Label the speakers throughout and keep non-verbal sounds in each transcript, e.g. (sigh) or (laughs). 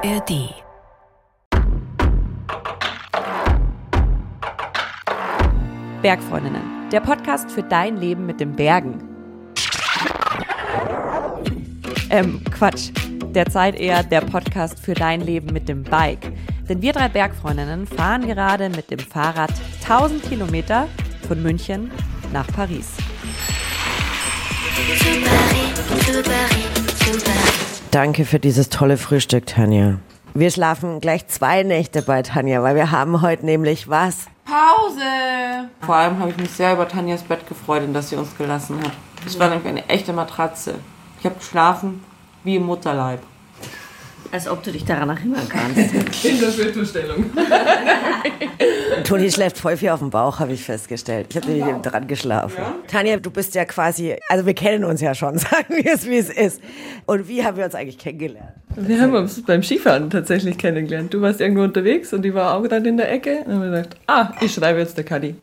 Speaker 1: ARD.
Speaker 2: Bergfreundinnen, der Podcast für dein Leben mit den Bergen. Ähm, Quatsch. Derzeit eher der Podcast für dein Leben mit dem Bike. Denn wir drei Bergfreundinnen fahren gerade mit dem Fahrrad 1000 Kilometer von München nach Paris.
Speaker 3: Danke für dieses tolle Frühstück, Tanja. Wir schlafen gleich zwei Nächte bei Tanja, weil wir haben heute nämlich was?
Speaker 4: Pause! Vor allem habe ich mich sehr über Tanjas Bett gefreut und dass sie uns gelassen hat. Es war nämlich eine echte Matratze. Ich habe geschlafen wie im Mutterleib.
Speaker 5: Als ob du dich daran erinnern kannst. (laughs)
Speaker 4: In der Fötusstellung. (laughs)
Speaker 3: Toni schläft voll viel auf dem Bauch, habe ich festgestellt. Ich habe nämlich wow. dran geschlafen. Ja? Tanja, du bist ja quasi, also wir kennen uns ja schon, (laughs) sagen wir es, wie es ist. Und wie haben wir uns eigentlich kennengelernt?
Speaker 4: Wir haben uns beim Skifahren tatsächlich kennengelernt. Du warst irgendwo unterwegs und die war auch dann in der Ecke. Und haben wir gedacht, ah, ich schreibe jetzt der Kadi.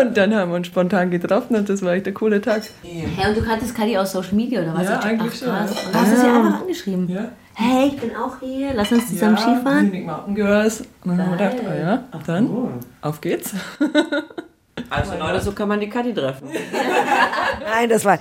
Speaker 4: und dann haben wir uns spontan getroffen und das war echt ein cooler Tag.
Speaker 5: Hey, und du kanntest Kadi aus Social Media oder was?
Speaker 4: Ja, eigentlich schon.
Speaker 5: Du hast ja. sie einfach angeschrieben. Ja hey, ich bin auch hier, lass uns zusammen ja, Skifahren.
Speaker 4: Munich Mountain Girls. Und dann haben wir gedacht, oh ja, dann, oh. auf geht's. Also Leute, so kann man die Kathi treffen. (laughs)
Speaker 3: Nein, das war...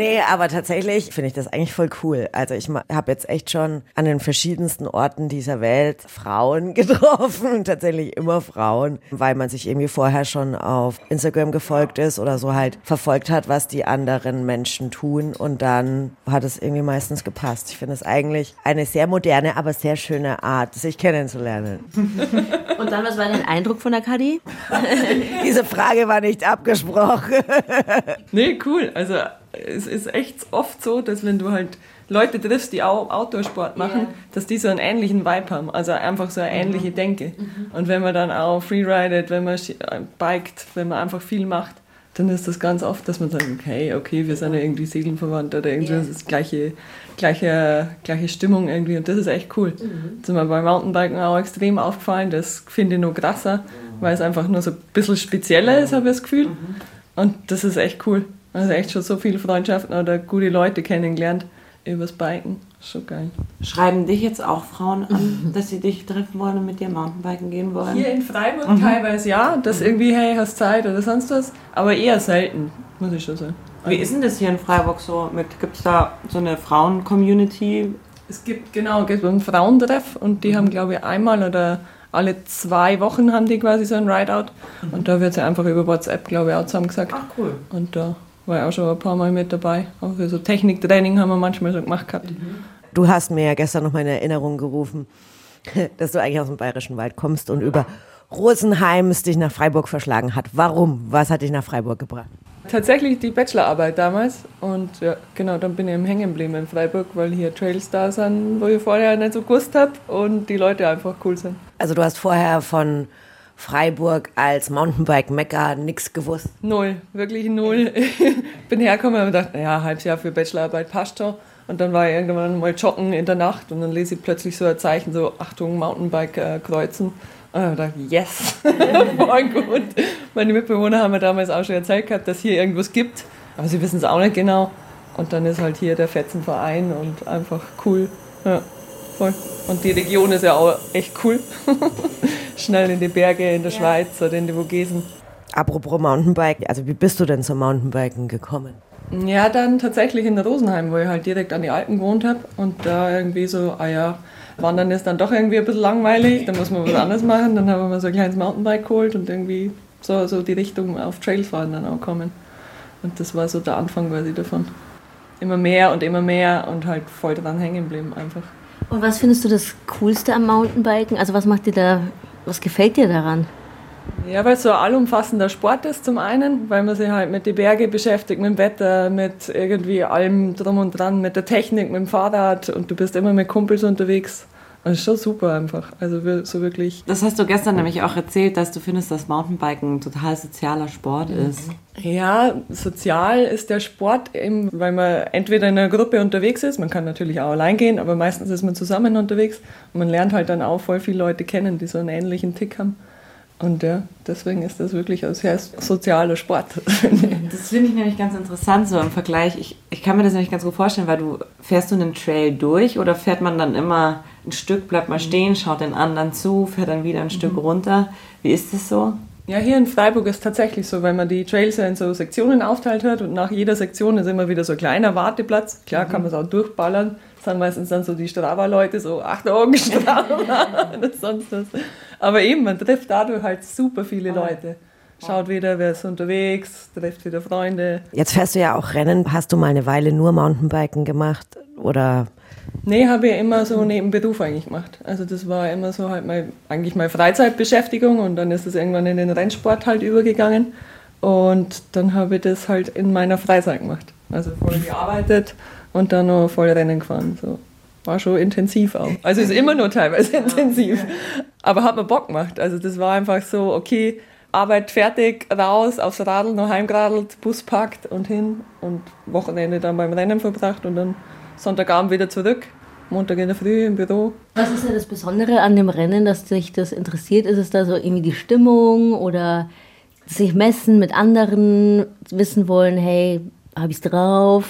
Speaker 3: nee, aber tatsächlich finde ich das eigentlich voll cool. Also ich habe jetzt echt schon an den verschiedensten Orten dieser Welt Frauen (laughs) getroffen, tatsächlich immer Frauen, weil man sich irgendwie vorher schon auf Instagram gefolgt ist oder so halt verfolgt hat, was die anderen Menschen tun und dann hat es irgendwie meistens gepasst. Ich finde es eigentlich eine sehr moderne, aber sehr schöne Art, sich kennenzulernen. (laughs)
Speaker 5: Und dann, was war dein Eindruck von der Kadi? (laughs)
Speaker 3: Diese Frage war nicht abgesprochen.
Speaker 4: nee, cool. Also es ist echt oft so, dass wenn du halt Leute triffst, die auch Outdoor-Sport machen, yeah. dass die so einen ähnlichen Vibe haben, also einfach so eine mhm. ähnliche Denke. Mhm. Und wenn man dann auch freeridet, wenn man äh, biked, wenn man einfach viel macht, dann ist das ganz oft, dass man sagt, okay, okay, wir sind ja irgendwie seelenverwandt oder irgendwie yeah. das ist gleiche, gleiche, gleiche Stimmung irgendwie und das ist echt cool. Mhm. Das ist mir beim Mountainbiken auch extrem aufgefallen, das finde ich noch krasser, mhm. weil es einfach nur so ein bisschen spezieller ist, habe ich das Gefühl. Mhm. Und das ist echt cool. Also echt schon so viele Freundschaften oder gute Leute kennengelernt übers Biken. Schon geil. Schreiben dich jetzt auch Frauen an, (laughs) dass sie dich treffen wollen und mit dir Mountainbiken gehen wollen? Hier in Freiburg mhm. teilweise ja, dass mhm. irgendwie, hey, hast Zeit oder sonst was, aber eher selten, muss ich schon sagen. Wie ist denn das hier in Freiburg so? Gibt es da so eine Frauen-Community? Es gibt, genau, es gibt einen Frauentreff und die haben, glaube ich, einmal oder alle zwei Wochen haben die quasi so ein Rideout mhm. und da wird sie einfach über WhatsApp, glaube ich, auch zusammen gesagt. Ach cool. Und da war ich auch schon ein paar Mal mit dabei. Auch für so Techniktraining haben wir manchmal so gemacht gehabt.
Speaker 3: Du hast mir ja gestern noch mal in Erinnerung gerufen, (laughs) dass du eigentlich aus dem Bayerischen Wald kommst und über Rosenheim dich nach Freiburg verschlagen hat. Warum? Was hat dich nach Freiburg gebracht?
Speaker 4: Tatsächlich die Bachelorarbeit damals und ja, genau, dann bin ich im Hängen geblieben in Freiburg, weil hier Trails da sind, wo ich vorher nicht so gewusst habe und die Leute einfach cool sind.
Speaker 3: Also du hast vorher von Freiburg als Mountainbike-Mekka nichts gewusst?
Speaker 4: Null, wirklich null. Ich (laughs) bin hergekommen und gedacht, naja, halbes Jahr für Bachelorarbeit passt schon. Und dann war ich irgendwann mal joggen in der Nacht und dann lese ich plötzlich so ein Zeichen, so Achtung, Mountainbike äh, kreuzen. Und dann dachte ich, yes, (laughs) voll gut. Meine Mitbewohner haben mir damals auch schon erzählt gehabt, dass hier irgendwas gibt, aber sie wissen es auch nicht genau. Und dann ist halt hier der Fetzenverein und einfach cool. Ja, voll. Und die Region ist ja auch echt cool. (laughs) schnell in die Berge in der ja. Schweiz oder in die Vogesen.
Speaker 3: Apropos Mountainbike, also wie bist du denn zum Mountainbiken gekommen?
Speaker 4: Ja, dann tatsächlich in Rosenheim, wo ich halt direkt an die Alpen gewohnt habe und da irgendwie so, ah ja, Wandern ist dann doch irgendwie ein bisschen langweilig, da muss man was anderes machen. Dann haben wir mal so ein kleines Mountainbike geholt und irgendwie so, so die Richtung auf Trailfahren dann auch kommen. Und das war so der Anfang quasi davon. Immer mehr und immer mehr und halt voll dran hängen geblieben einfach.
Speaker 5: Und was findest du das Coolste am Mountainbiken? Also was macht dir da was gefällt dir daran?
Speaker 4: Ja, weil es so ein allumfassender Sport ist zum einen, weil man sich halt mit den Bergen beschäftigt, mit dem Wetter, mit irgendwie allem drum und dran, mit der Technik, mit dem Fahrrad und du bist immer mit Kumpels unterwegs. Das ist schon super einfach. Also so wirklich. Das hast du gestern nämlich auch erzählt, dass du findest, dass Mountainbiken ein total sozialer Sport mhm. ist. Ja, sozial ist der Sport eben, weil man entweder in einer Gruppe unterwegs ist, man kann natürlich auch allein gehen, aber meistens ist man zusammen unterwegs und man lernt halt dann auch voll viele Leute kennen, die so einen ähnlichen Tick haben. Und ja, deswegen ist das wirklich ein sehr sozialer Sport. (laughs)
Speaker 2: Das finde ich nämlich ganz interessant so im Vergleich. Ich, ich kann mir das nämlich ganz gut vorstellen, weil du fährst du einen Trail durch oder fährt man dann immer ein Stück, bleibt mal stehen, schaut den anderen zu, fährt dann wieder ein mhm. Stück runter. Wie ist das so?
Speaker 4: Ja, hier in Freiburg ist tatsächlich so, wenn man die Trails in so Sektionen aufteilt hat und nach jeder Sektion ist immer wieder so ein kleiner Warteplatz. Klar kann man es auch durchballern. Das sind meistens dann so die Strava-Leute, so acht Augen (laughs) Strava oder sonst was. Aber eben, man trifft dadurch halt super viele Leute. Schaut wieder, wer ist unterwegs, trifft wieder Freunde.
Speaker 3: Jetzt fährst du ja auch Rennen. Hast du mal eine Weile nur Mountainbiken gemacht oder
Speaker 4: Nee, habe ich immer so neben Beruf eigentlich gemacht. Also das war immer so halt mal, eigentlich meine Freizeitbeschäftigung und dann ist es irgendwann in den Rennsport halt übergegangen. Und dann habe ich das halt in meiner Freizeit gemacht. Also voll gearbeitet und dann noch voll Rennen gefahren. So. War schon intensiv auch. Also ist immer nur teilweise (laughs) intensiv. Aber hat mir Bock gemacht. Also das war einfach so, okay, Arbeit fertig, raus, aufs Radl, noch heimgeradelt, Bus packt und hin und Wochenende dann beim Rennen verbracht und dann Sonntagabend wieder zurück, Montag in der Früh im Büro.
Speaker 5: Was ist ja das Besondere an dem Rennen, dass dich das interessiert? Ist es da so irgendwie die Stimmung oder sich messen mit anderen, wissen wollen, hey, habe ich drauf?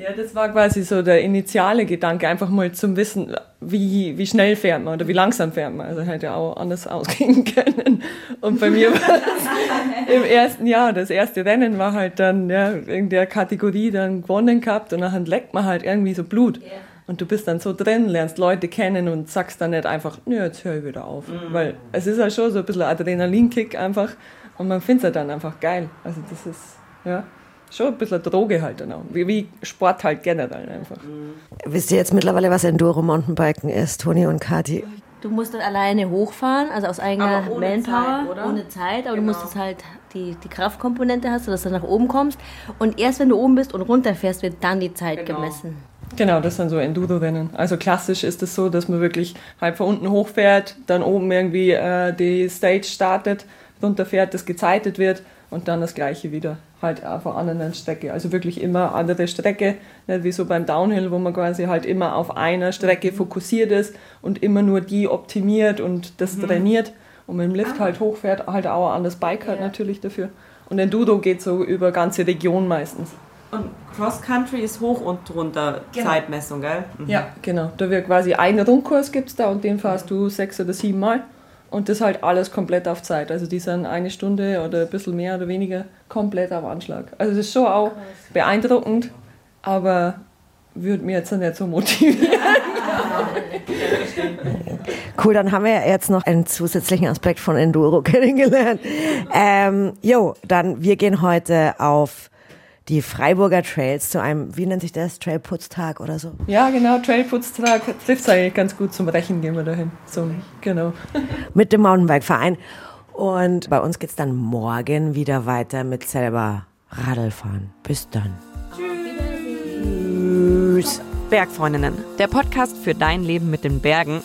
Speaker 4: Ja, das war quasi so der initiale Gedanke, einfach mal zum Wissen, wie, wie schnell fährt man oder wie langsam fährt man. Also hätte auch anders ausgehen (laughs) können. Und bei mir war es im ersten Jahr, das erste Rennen war halt dann ja, in der Kategorie dann gewonnen gehabt und dann leckt man halt irgendwie so Blut. Und du bist dann so drin, lernst Leute kennen und sagst dann nicht einfach, nö, jetzt höre ich wieder auf. Mhm. Weil es ist halt schon so ein bisschen Adrenalinkick einfach und man findet es halt dann einfach geil. Also das ist, ja schon ein bisschen Droge halt dann auch. Wie, wie Sport halt generell einfach. Mhm.
Speaker 3: Wisst ihr jetzt mittlerweile, was Enduro-Mountainbiken ist, Toni und Kati?
Speaker 5: Du musst dann alleine hochfahren, also aus eigener Manpower, Zeit, ohne Zeit, aber genau. du musst es halt die, die Kraftkomponente hast, sodass du nach oben kommst. Und erst wenn du oben bist und runterfährst, wird dann die Zeit genau. gemessen.
Speaker 4: Genau, das sind so Enduro-Rennen. Also klassisch ist es so, dass man wirklich halt von unten hochfährt, dann oben irgendwie äh, die Stage startet, runterfährt, das gezeitet wird und dann das gleiche wieder halt auf einer anderen Strecke. Also wirklich immer andere Strecke, nicht wie so beim Downhill, wo man quasi halt immer auf einer Strecke mhm. fokussiert ist und immer nur die optimiert und das mhm. trainiert und mit dem Lift ah. halt hochfährt, halt auch ein anderes Bike hat ja. natürlich dafür. Und Enduro geht so über ganze Region meistens.
Speaker 2: Und Cross Country ist hoch und runter genau. Zeitmessung, gell?
Speaker 4: Mhm. Ja, genau. Da wird quasi einen Rundkurs gibt's da und den fährst du sechs oder sieben Mal. Und das halt alles komplett auf Zeit. Also die sind eine Stunde oder ein bisschen mehr oder weniger komplett auf Anschlag. Also das ist schon auch beeindruckend, aber würde mir jetzt nicht so motivieren.
Speaker 3: Cool, dann haben wir jetzt noch einen zusätzlichen Aspekt von Enduro (laughs) kennengelernt. Ähm, jo, dann wir gehen heute auf die Freiburger Trails zu einem, wie nennt sich das, Trailputztag oder so?
Speaker 4: Ja, genau, Trailputztag trifft es eigentlich ganz gut zum Rechen, gehen wir dahin. So, genau. (laughs)
Speaker 3: Mit dem Mountainbike-Verein. Und bei uns geht es dann morgen wieder weiter mit selber Radlfahren. Bis dann.
Speaker 2: Tschüss. Bergfreundinnen, der Podcast für dein Leben mit den Bergen.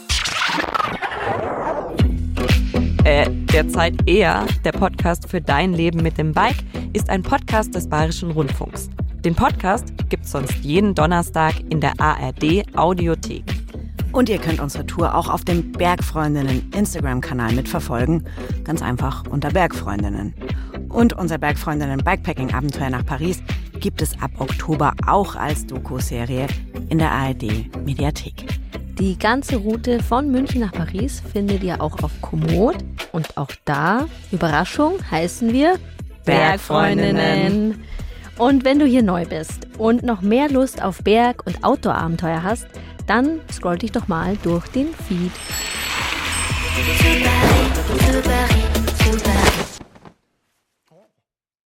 Speaker 2: Äh, derzeit eher der Podcast für dein Leben mit dem Bike ist ein Podcast des Bayerischen Rundfunks. Den Podcast gibt's sonst jeden Donnerstag in der ARD Audiothek.
Speaker 3: Und ihr könnt unsere Tour auch auf dem Bergfreundinnen Instagram-Kanal mitverfolgen. Ganz einfach unter Bergfreundinnen. Und unser Bergfreundinnen Bikepacking-Abenteuer nach Paris gibt es ab Oktober auch als Doku-Serie in der ARD Mediathek.
Speaker 5: Die ganze Route von München nach Paris findet ihr auch auf Komoot. Und auch da, Überraschung, heißen wir Bergfreundinnen. Und wenn du hier neu bist und noch mehr Lust auf Berg- und Outdoor-Abenteuer hast, dann scroll dich doch mal durch den Feed.